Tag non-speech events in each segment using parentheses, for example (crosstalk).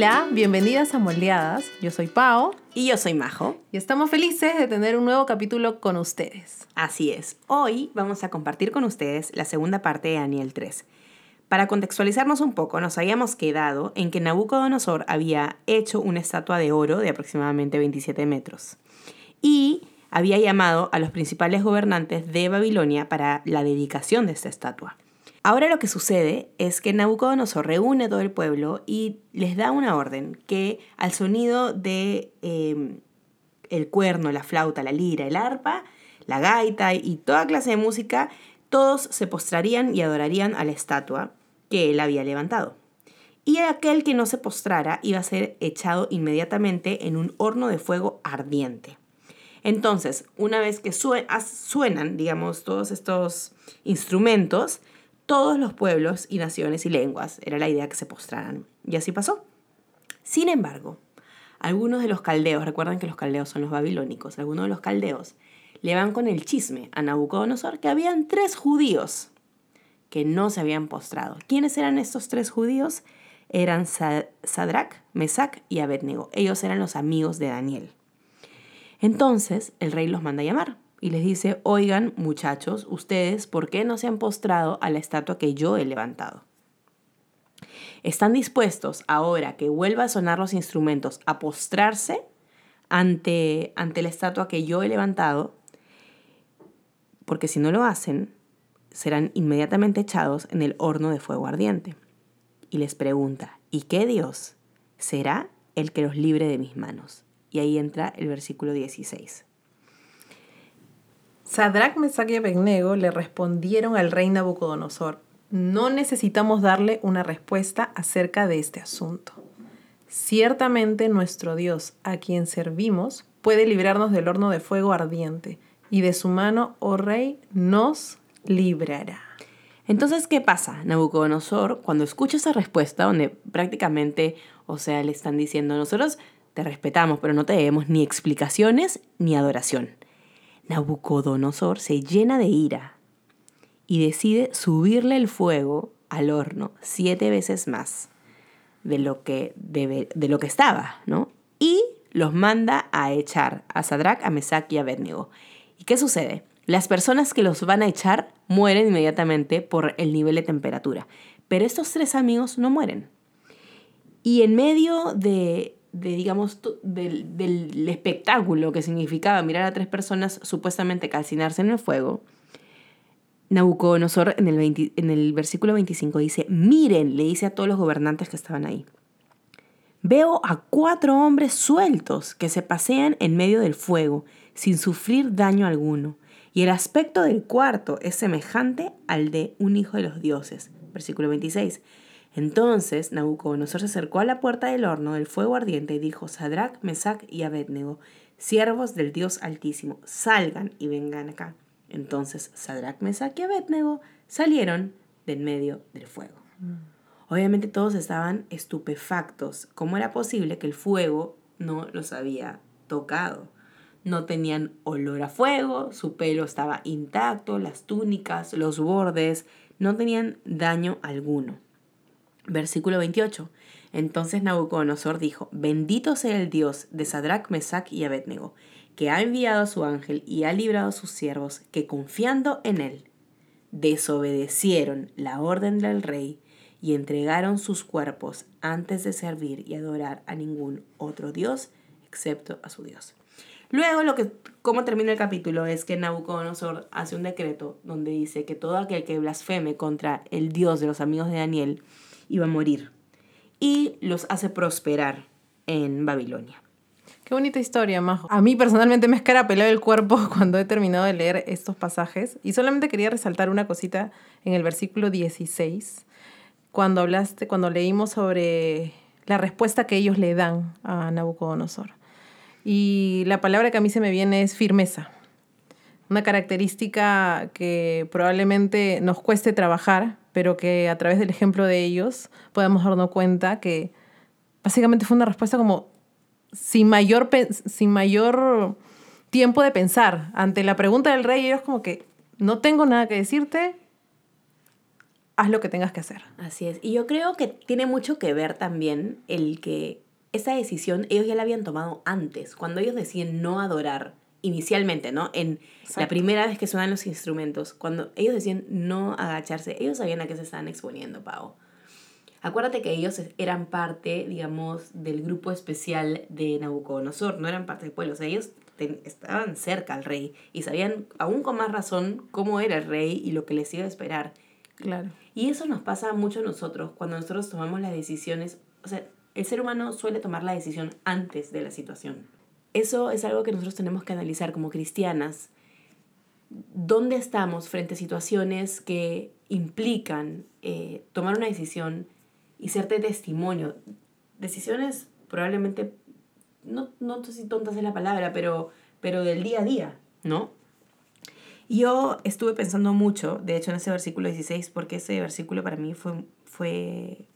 Hola, bienvenidas a Moldeadas. Yo soy Pao. Y yo soy Majo. Y estamos felices de tener un nuevo capítulo con ustedes. Así es. Hoy vamos a compartir con ustedes la segunda parte de Daniel 3. Para contextualizarnos un poco, nos habíamos quedado en que Nabucodonosor había hecho una estatua de oro de aproximadamente 27 metros. Y había llamado a los principales gobernantes de Babilonia para la dedicación de esta estatua. Ahora lo que sucede es que Nabucodonosor reúne todo el pueblo y les da una orden que al sonido de em, el cuerno, la flauta, la lira, el arpa, la gaita y toda clase de música, todos se postrarían y adorarían a la estatua que él había levantado. Y aquel que no se postrara iba a ser echado inmediatamente en un horno de fuego ardiente. Entonces, una vez que suenan, digamos, todos estos instrumentos, todos los pueblos y naciones y lenguas. Era la idea que se postraran. Y así pasó. Sin embargo, algunos de los caldeos, recuerdan que los caldeos son los babilónicos, algunos de los caldeos le van con el chisme a Nabucodonosor que habían tres judíos que no se habían postrado. ¿Quiénes eran estos tres judíos? Eran Sadrach, Mesac y Abednego. Ellos eran los amigos de Daniel. Entonces el rey los manda a llamar y les dice, oigan muchachos, ustedes, ¿por qué no se han postrado a la estatua que yo he levantado? ¿Están dispuestos ahora que vuelva a sonar los instrumentos a postrarse ante, ante la estatua que yo he levantado? Porque si no lo hacen, serán inmediatamente echados en el horno de fuego ardiente. Y les pregunta, ¿y qué Dios será el que los libre de mis manos? Y ahí entra el versículo 16. Sadrach, Mesach y Abednego le respondieron al rey Nabucodonosor, no necesitamos darle una respuesta acerca de este asunto. Ciertamente nuestro Dios, a quien servimos, puede librarnos del horno de fuego ardiente, y de su mano, oh rey, nos librará. Entonces, ¿qué pasa? Nabucodonosor, cuando escucha esa respuesta, donde prácticamente, o sea, le están diciendo, nosotros te respetamos, pero no te debemos ni explicaciones ni adoración. Nabucodonosor se llena de ira y decide subirle el fuego al horno siete veces más de lo que, de lo que estaba, ¿no? Y los manda a echar a Sadrach, a Mesach y a Abednego. ¿Y qué sucede? Las personas que los van a echar mueren inmediatamente por el nivel de temperatura, pero estos tres amigos no mueren. Y en medio de de digamos, del, del, espectáculo que significaba mirar a tres personas supuestamente calcinarse en el fuego, Nabucodonosor en el, en el versículo 25 dice, miren, le dice a todos los gobernantes que estaban ahí, veo a cuatro hombres sueltos que se pasean en medio del fuego sin sufrir daño alguno, y el aspecto del cuarto es semejante al de un hijo de los dioses. Versículo 26. Entonces Nabucodonosor se acercó a la puerta del horno del fuego ardiente y dijo, Sadrach, Mesach y Abednego, siervos del Dios Altísimo, salgan y vengan acá. Entonces Sadrach, Mesach y Abednego salieron de en medio del fuego. Mm. Obviamente todos estaban estupefactos. ¿Cómo era posible que el fuego no los había tocado? No tenían olor a fuego, su pelo estaba intacto, las túnicas, los bordes, no tenían daño alguno. Versículo 28. Entonces Nabucodonosor dijo, bendito sea el Dios de Sadrach, Mesach y Abednego, que ha enviado a su ángel y ha librado a sus siervos, que confiando en él, desobedecieron la orden del rey y entregaron sus cuerpos antes de servir y adorar a ningún otro Dios excepto a su Dios. Luego, lo que, cómo termina el capítulo es que Nabucodonosor hace un decreto donde dice que todo aquel que blasfeme contra el Dios de los amigos de Daniel, iba a morir. Y los hace prosperar en Babilonia. Qué bonita historia, Majo. A mí personalmente me escarapeló el cuerpo (laughs) cuando he terminado de leer estos pasajes. Y solamente quería resaltar una cosita en el versículo 16, cuando hablaste, cuando leímos sobre la respuesta que ellos le dan a Nabucodonosor. Y la palabra que a mí se me viene es firmeza. Una característica que probablemente nos cueste trabajar, pero que a través del ejemplo de ellos podemos darnos cuenta que básicamente fue una respuesta como sin mayor, sin mayor tiempo de pensar. Ante la pregunta del rey, ellos como que no tengo nada que decirte, haz lo que tengas que hacer. Así es. Y yo creo que tiene mucho que ver también el que esa decisión ellos ya la habían tomado antes, cuando ellos deciden no adorar inicialmente, ¿no? En la primera vez que suenan los instrumentos, cuando ellos deciden no agacharse, ellos sabían a qué se estaban exponiendo, Pau. Acuérdate que ellos eran parte, digamos, del grupo especial de Nabucodonosor, no eran parte del pueblo, o sea, ellos estaban cerca al rey y sabían aún con más razón cómo era el rey y lo que les iba a esperar. Claro. Y eso nos pasa mucho a nosotros cuando nosotros tomamos las decisiones, o sea, el ser humano suele tomar la decisión antes de la situación. Eso es algo que nosotros tenemos que analizar como cristianas. ¿Dónde estamos frente a situaciones que implican eh, tomar una decisión y serte testimonio? Decisiones probablemente, no, no sé si tontas es la palabra, pero, pero del día a día, ¿no? Yo estuve pensando mucho, de hecho, en ese versículo 16, porque ese versículo para mí fue, fue,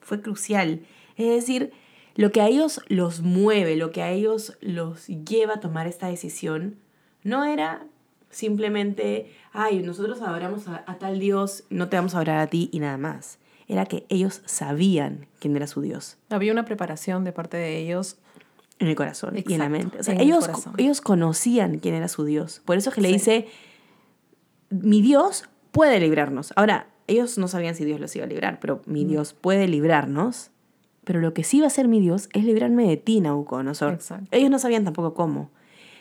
fue crucial. Es decir, lo que a ellos los mueve, lo que a ellos los lleva a tomar esta decisión, no era simplemente, ay, nosotros adoramos a, tal Dios, no te vamos a adorar a ti y nada más. Era que ellos sabían quién era su Dios. Había una preparación de parte de ellos. En el corazón y en la mente. O sea, ellos, ellos conocían quién era su Dios. Por eso es que le dice, mi Dios puede librarnos. Ahora, ellos no sabían si Dios los iba a librar, pero mi mm. Dios puede librarnos pero lo que sí va a ser mi Dios es librarme de ti, Nabucodonosor. Exacto. Ellos no sabían tampoco cómo.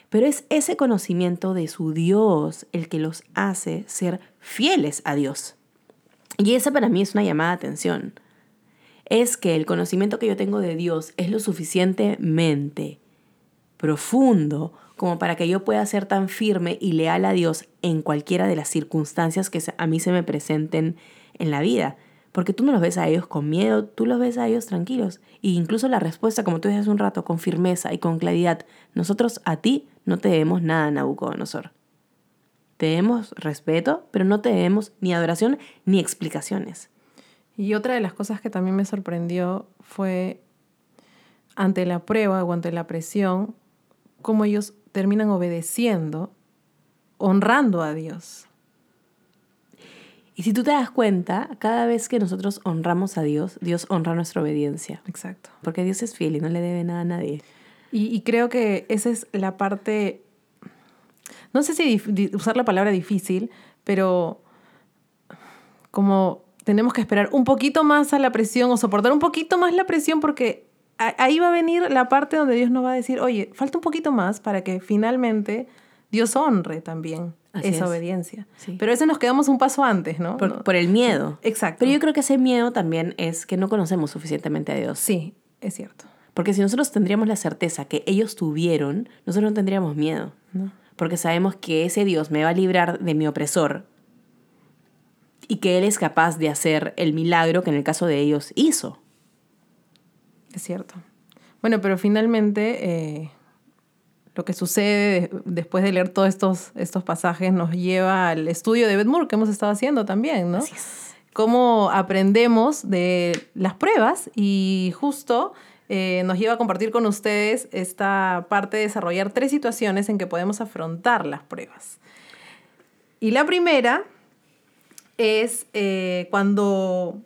Pero es ese conocimiento de su Dios el que los hace ser fieles a Dios. Y esa para mí es una llamada de atención. Es que el conocimiento que yo tengo de Dios es lo suficientemente profundo como para que yo pueda ser tan firme y leal a Dios en cualquiera de las circunstancias que a mí se me presenten en la vida. Porque tú no los ves a ellos con miedo, tú los ves a ellos tranquilos. E incluso la respuesta, como tú dices un rato, con firmeza y con claridad. Nosotros a ti no te debemos nada, Nabucodonosor. Te debemos respeto, pero no te debemos ni adoración ni explicaciones. Y otra de las cosas que también me sorprendió fue ante la prueba o ante la presión, cómo ellos terminan obedeciendo, honrando a Dios. Y si tú te das cuenta, cada vez que nosotros honramos a Dios, Dios honra nuestra obediencia. Exacto. Porque Dios es fiel y no le debe nada a nadie. Y, creo que esa es la parte, no sé si usar la palabra difícil, pero como tenemos que esperar un poquito más a la presión o soportar un poquito más la presión porque ahí va a venir la parte donde Dios nos va a decir, oye, falta un poquito más para que finalmente Dios honre también esa obediencia. Pero a veces nos quedamos un paso antes, ¿no? Por, el miedo. Exacto. Pero yo creo que ese miedo también es que no conocemos suficientemente a Dios. Sí, es cierto. Porque si nosotros tendríamos la certeza que ellos tuvieron, nosotros no tendríamos miedo. ¿no? Porque sabemos que ese Dios me va a librar de mi opresor y que Él es capaz de hacer el milagro que en el caso de ellos hizo. Es cierto. Bueno, pero finalmente eh, lo que sucede después de leer todos estos, estos pasajes nos lleva al estudio de Beth que hemos estado haciendo también, ¿no? Cómo aprendemos de las pruebas y justo eh, nos lleva a compartir con ustedes esta parte de desarrollar tres situaciones en que podemos afrontar las pruebas. Y la primera es eh, cuando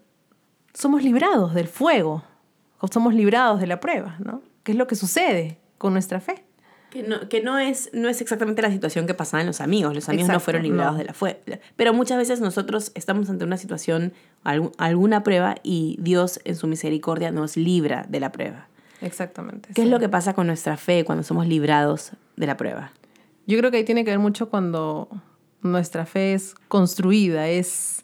somos librados del fuego, o somos librados de la prueba, ¿no? ¿Qué es lo que sucede con nuestra fe? Que no, que no, es, no es exactamente la situación que pasaba en los amigos. Los amigos no fueron librados de la fue. Pero muchas veces nosotros estamos ante una situación, alguna prueba, y Dios en su misericordia nos libra de la prueba. Exactamente. ¿Qué es lo que pasa con nuestra fe cuando somos librados de la prueba? Yo creo que ahí tiene que ver mucho cuando nuestra fe es construida, es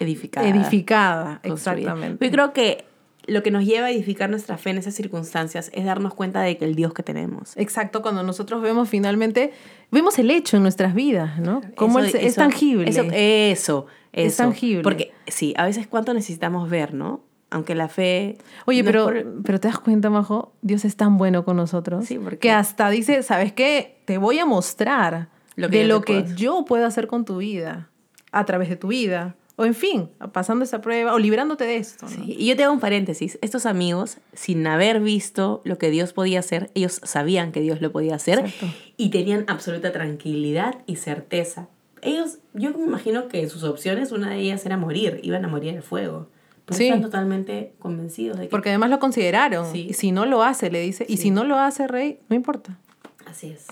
edificada. Edificada, exactamente. Yo creo que lo que nos lleva a edificar nuestra fe en esas circunstancias es darnos cuenta de que el Dios que tenemos. Exacto, cuando nosotros vemos finalmente, vemos el hecho en nuestras vidas, ¿no? Como es tangible. Eso, eso, Es tangible. Porque sí, a veces cuánto necesitamos ver, ¿no? Aunque la fe... Oye, pero, pero te das cuenta, Majo, Dios es tan bueno con nosotros sí, porque... que hasta dice, ¿sabes qué? Te voy a mostrar lo que de lo que yo puedo hacer con tu vida, a través de tu vida o en fin, pasando esa prueba o librándote de esto. Y yo te hago un paréntesis. Estos amigos, sin haber visto lo que Dios podía hacer, ellos sabían que Dios lo podía hacer y tenían absoluta tranquilidad y certeza ellos, yo me imagino que sus opciones, una de ellas era morir, iban a morir en el fuego. Pero Sí. están totalmente convencidos de que... Porque además lo consideraron. Sí. Y si no lo hace, le dice, y si no lo hace, rey, no importa. Así es.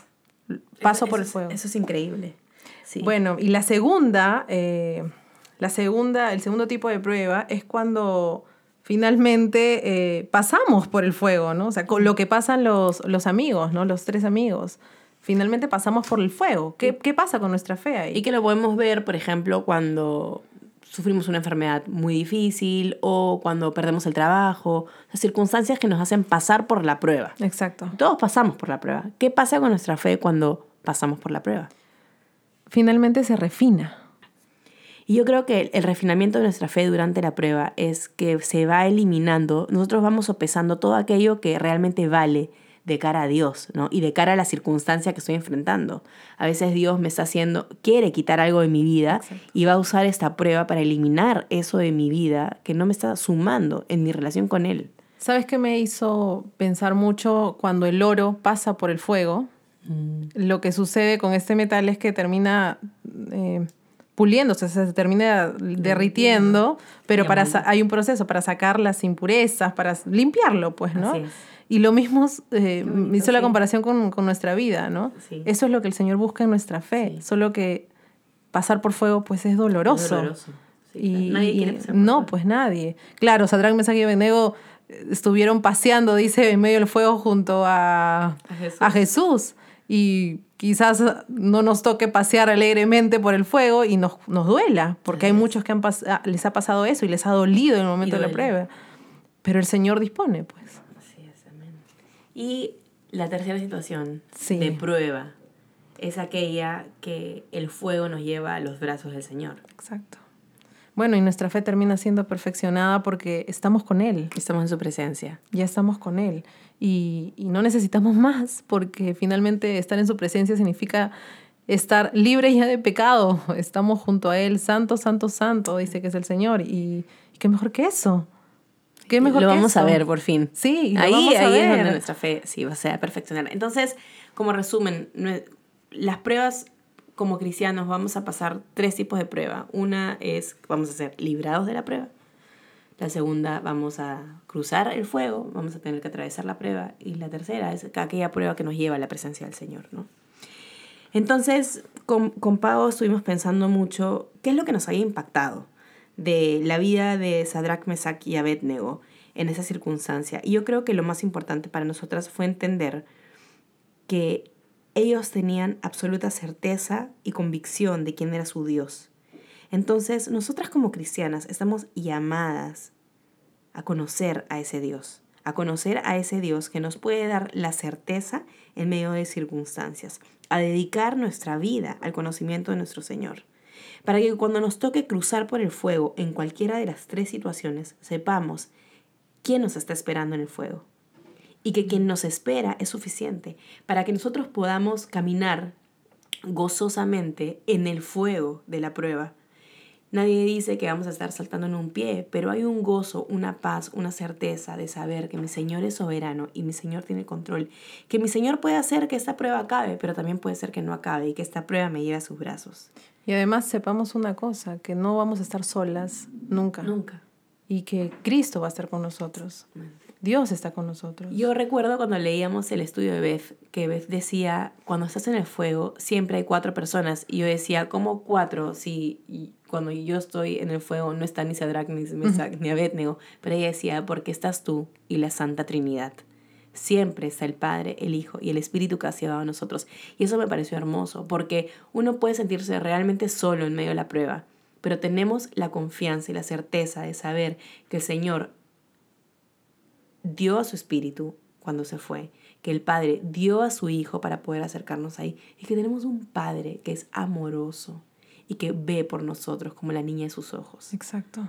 Paso Eso- por eso el es- fuego. Eso es increíble. Sí. Bueno, y la segunda, eh, la segunda, el segundo tipo de prueba es cuando finalmente eh, pasamos por el fuego, ¿no? O sea, con lo que pasan los, los amigos, ¿no? Los tres amigos. Finalmente pasamos por el fuego. ¿Qué, qué pasa con nuestra fe ahí? Y que lo podemos ver, por ejemplo, cuando sufrimos una enfermedad muy difícil o cuando perdemos el trabajo, las circunstancias que nos hacen pasar por la prueba. Exacto. Todos pasamos por la prueba. ¿Qué pasa con nuestra fe cuando pasamos por la prueba? Finalmente se refina. Y yo creo que el, refinamiento de nuestra fe durante la prueba es que se va eliminando, nosotros vamos sopesando todo aquello que realmente vale de cara a Dios, ¿no? Y de cara a la circunstancia que estoy enfrentando. A veces Dios me está haciendo, quiere quitar algo de mi vida Exacto. y va a usar esta prueba para eliminar eso de mi vida que no me está sumando en mi relación con Él. ¿Sabes qué me hizo pensar mucho cuando el oro pasa por el fuego? Lo que sucede con este metal es que termina eh, puliéndose, o sea, se termina derritiendo, pero para hay un proceso para sacar las impurezas, para limpiarlo, pues, ¿no? Así es. Y lo mismo eh, bonito, hizo la sí. comparación con, con nuestra vida, ¿no? Sí. Eso es lo que el Señor busca en nuestra fe, Sí. solo que pasar por fuego, pues, es doloroso. Doloroso. Sí, Y. Nadie quiere pasar por no, fuego. pues nadie. Claro, Sadrach, Mesach y Abednego eh, estuvieron paseando, dice, en medio del fuego junto a, A Jesús. a Jesús. Y quizás no nos toque pasear alegremente por el fuego y nos, nos duela, porque hay muchos que han ah, les ha pasado eso y les ha dolido en el momento de la prueba. Pero el Señor dispone, pues. Así es, amén. Y la tercera situación Sí. de prueba es aquella que el fuego nos lleva a los brazos del Señor. Exacto. Bueno, y nuestra fe termina siendo perfeccionada porque estamos con Él. Estamos en su presencia. ya estamos con Él. Y, y no necesitamos más, porque finalmente estar en su presencia significa estar libre ya de pecado. Estamos junto a Él, santo, santo, santo, dice que es el Señor. Y, qué mejor que eso. Qué mejor lo que vamos a ver por fin. Sí, lo ahí, vamos a ahí es donde nuestra fe sí va a ser perfeccionar. Entonces, como resumen, las pruebas como cristianos vamos a pasar tres tipos de prueba. Una es vamos a ser librados de la prueba. La segunda, vamos a cruzar el fuego, vamos a tener que atravesar la prueba. Y la tercera es aquella prueba que nos lleva a la presencia del Señor, ¿no? Entonces, con, con Pau estuvimos pensando mucho qué es lo que nos había impactado de la vida de Sadrach, Mesach y Abednego en esa circunstancia. Y yo creo que lo más importante para nosotras fue entender que ellos tenían absoluta certeza y convicción de quién era su Dios. Entonces, nosotras como cristianas estamos llamadas a conocer a ese Dios, a conocer a ese Dios que nos puede dar la certeza en medio de circunstancias, a dedicar nuestra vida al conocimiento de nuestro Señor, para que cuando nos toque cruzar por el fuego en cualquiera de las tres situaciones, sepamos quién nos está esperando en el fuego y que quien nos espera es suficiente para que nosotros podamos caminar gozosamente en el fuego de la prueba. Nadie dice que vamos a estar saltando en un pie, pero hay un gozo, una paz, una certeza de saber que mi Señor es soberano y mi Señor tiene control. Que mi Señor puede hacer que esta prueba acabe, pero también puede ser que no acabe y que esta prueba me lleve a sus brazos. Y además sepamos una cosa, que no vamos a estar solas nunca. Nunca. Y que Cristo va a estar con nosotros. Dios está con nosotros. Yo recuerdo cuando leíamos el estudio de Beth, que Beth decía, cuando estás en el fuego, siempre hay cuatro personas. Y yo decía, ¿cómo cuatro? Si cuando yo estoy en el fuego no está ni Sadrach, ni Mesach, ni Abednego. Pero ella decía, porque estás tú y la Santa Trinidad. Siempre está el Padre, el Hijo y el Espíritu que ha llevado a nosotros. Y eso me pareció hermoso, porque uno puede sentirse realmente solo en medio de la prueba, pero tenemos la confianza y la certeza de saber que el Señor dio a su espíritu cuando se fue, que el Padre dio a su Hijo para poder acercarnos ahí y que tenemos un Padre que es amoroso y que ve por nosotros como la niña de sus ojos. Exacto.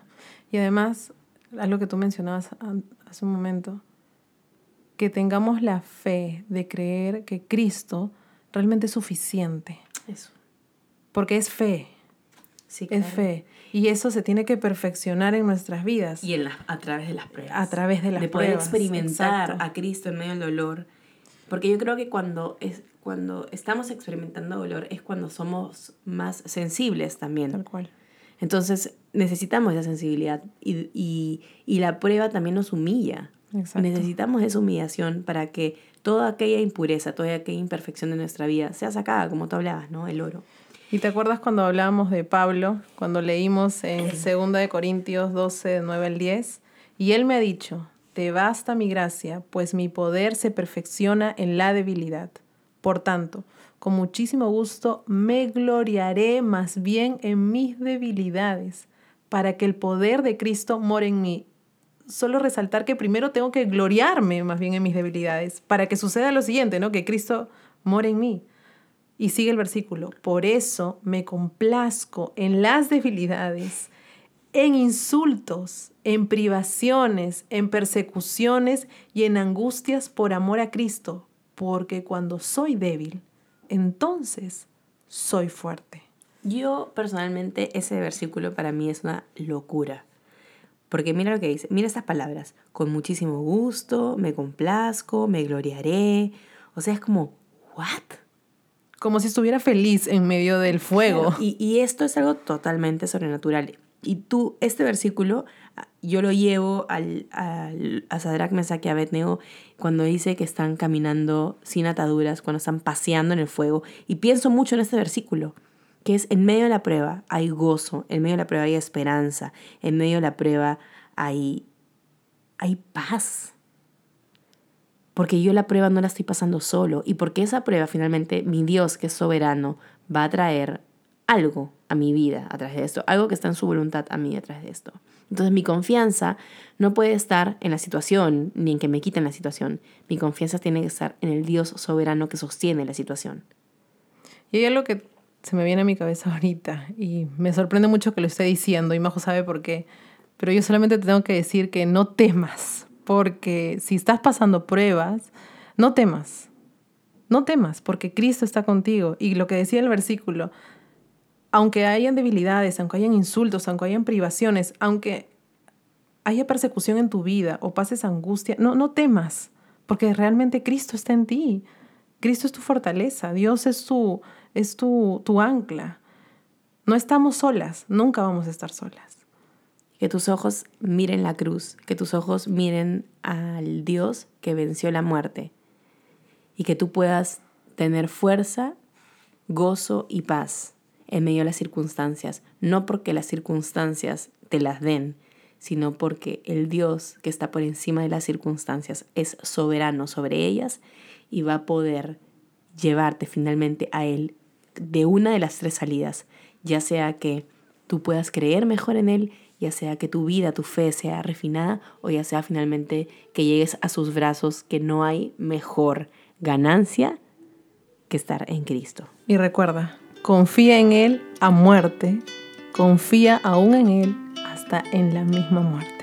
Y además, algo que tú mencionabas hace un momento, que tengamos la fe de creer que Cristo realmente es suficiente, Eso. porque es fe, Sí, es claro. fe. Y eso se tiene que perfeccionar en nuestras vidas. Y en la- a través de las pruebas. A través de las De poder pruebas, experimentar exacto. a Cristo en medio del dolor Porque yo creo que cuando, es, cuando estamos experimentando dolor es cuando somos más sensibles también. Tal cual. Entonces necesitamos esa sensibilidad y, y, y la prueba también nos humilla. Exacto. Necesitamos esa humillación para que toda aquella impureza, toda aquella imperfección de nuestra vida sea sacada, como tú hablabas, ¿no? El oro. ¿Y te acuerdas cuando hablábamos de Pablo, cuando leímos en 2 de Corintios 12, de 9 al 10? Y él me ha dicho, te basta mi gracia, pues mi poder se perfecciona en la debilidad. Por tanto, con muchísimo gusto me gloriaré más bien en mis debilidades, para que el poder de Cristo more en mí. Solo resaltar que primero tengo que gloriarme más bien en mis debilidades, para que suceda lo siguiente, ¿no? Que Cristo more en mí. Y sigue el versículo, por eso me complazco en las debilidades, en insultos, en privaciones, en persecuciones y en angustias por amor a Cristo, porque cuando soy débil, entonces soy fuerte. Yo personalmente ese versículo para mí es una locura. Porque mira lo que dice, mira estas palabras, con muchísimo gusto, me complazco, me gloriaré. O sea, es como, ¿what? Como si estuviera feliz en medio del fuego. Claro, y, y esto es algo totalmente sobrenatural. Y tú, este versículo, yo lo llevo al, al, a Sadrach, Mesach y Abednego cuando dice que están caminando sin ataduras, cuando están paseando en el fuego. Y pienso mucho en este versículo, que es en medio de la prueba hay gozo, en medio de la prueba hay esperanza, en medio de la prueba hay, hay paz. Porque yo la prueba no la estoy pasando solo y porque esa prueba finalmente mi Dios que es soberano va a traer algo a mi vida a través de esto, algo que está en su voluntad a mí a través de esto. Entonces mi confianza no puede estar en la situación ni en que me quiten la situación. Mi confianza tiene que estar en el Dios soberano que sostiene la situación. Y hay algo que se me viene a mi cabeza ahorita y me sorprende mucho que lo esté diciendo y Majo sabe por qué, pero yo solamente te tengo que decir que no temas, porque si estás pasando pruebas, no temas, no temas, porque Cristo está contigo. Y lo que decía el versículo, aunque hayan debilidades, aunque hayan insultos, aunque hayan privaciones, aunque haya persecución en tu vida o pases angustia, no, no temas, porque realmente Cristo está en ti. Cristo es tu fortaleza, Dios es tu, es tu, tu ancla. No estamos solas, nunca vamos a estar solas. Que tus ojos miren la cruz, que tus ojos miren al Dios que venció la muerte y que tú puedas tener fuerza, gozo y paz en medio de las circunstancias, no porque las circunstancias te las den, sino porque el Dios que está por encima de las circunstancias es soberano sobre ellas y va a poder llevarte finalmente a Él de una de las tres salidas, ya sea que tú puedas creer mejor en Él, ya sea que tu vida, tu fe sea refinada, o ya sea finalmente que llegues a sus brazos, que no hay mejor ganancia que estar en Cristo. Y recuerda, confía en Él a muerte, confía aún en Él hasta en la misma muerte.